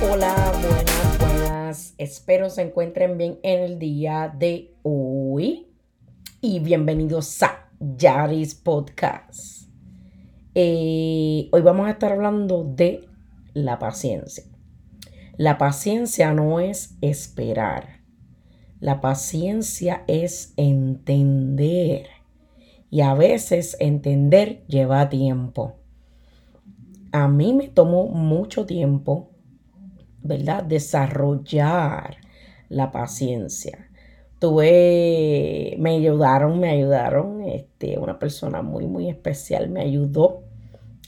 Hola, buenas, buenas. Espero se encuentren bien en el día de hoy. Y bienvenidos a Yaris Podcast. Eh, hoy vamos a estar hablando de la paciencia. La paciencia no es esperar. La paciencia es entender. Y a veces entender lleva tiempo. A mí me tomó mucho tiempo ¿verdad? Desarrollar la paciencia. Tuve, me ayudaron, me ayudaron, este, una persona muy, muy especial me ayudó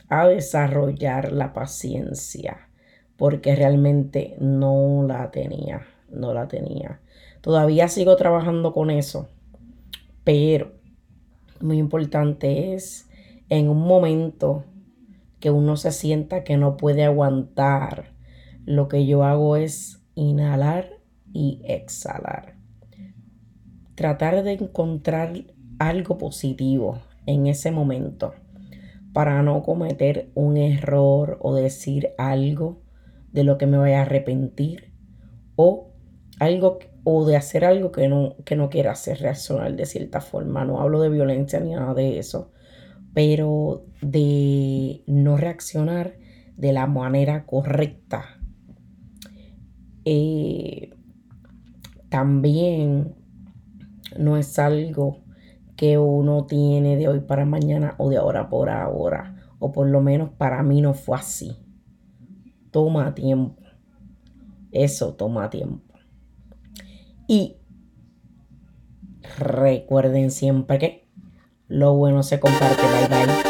a desarrollar la paciencia, porque realmente no la tenía, no la tenía. Todavía sigo trabajando con eso, pero muy importante es en un momento que uno se sienta que no puede aguantar lo que yo hago es inhalar y exhalar. Tratar de encontrar algo positivo en ese momento para no cometer un error o decir algo de lo que me vaya a arrepentir o algo o de hacer algo que no, que no quiera hacer reaccionar de cierta forma. No hablo de violencia ni nada de eso, pero de no reaccionar de la manera correcta eh, también no es algo que uno tiene de hoy para mañana o de ahora por ahora. O por lo menos para mí no fue así. Toma tiempo. Eso toma tiempo. Y recuerden siempre que lo bueno se comparte. Bye bye.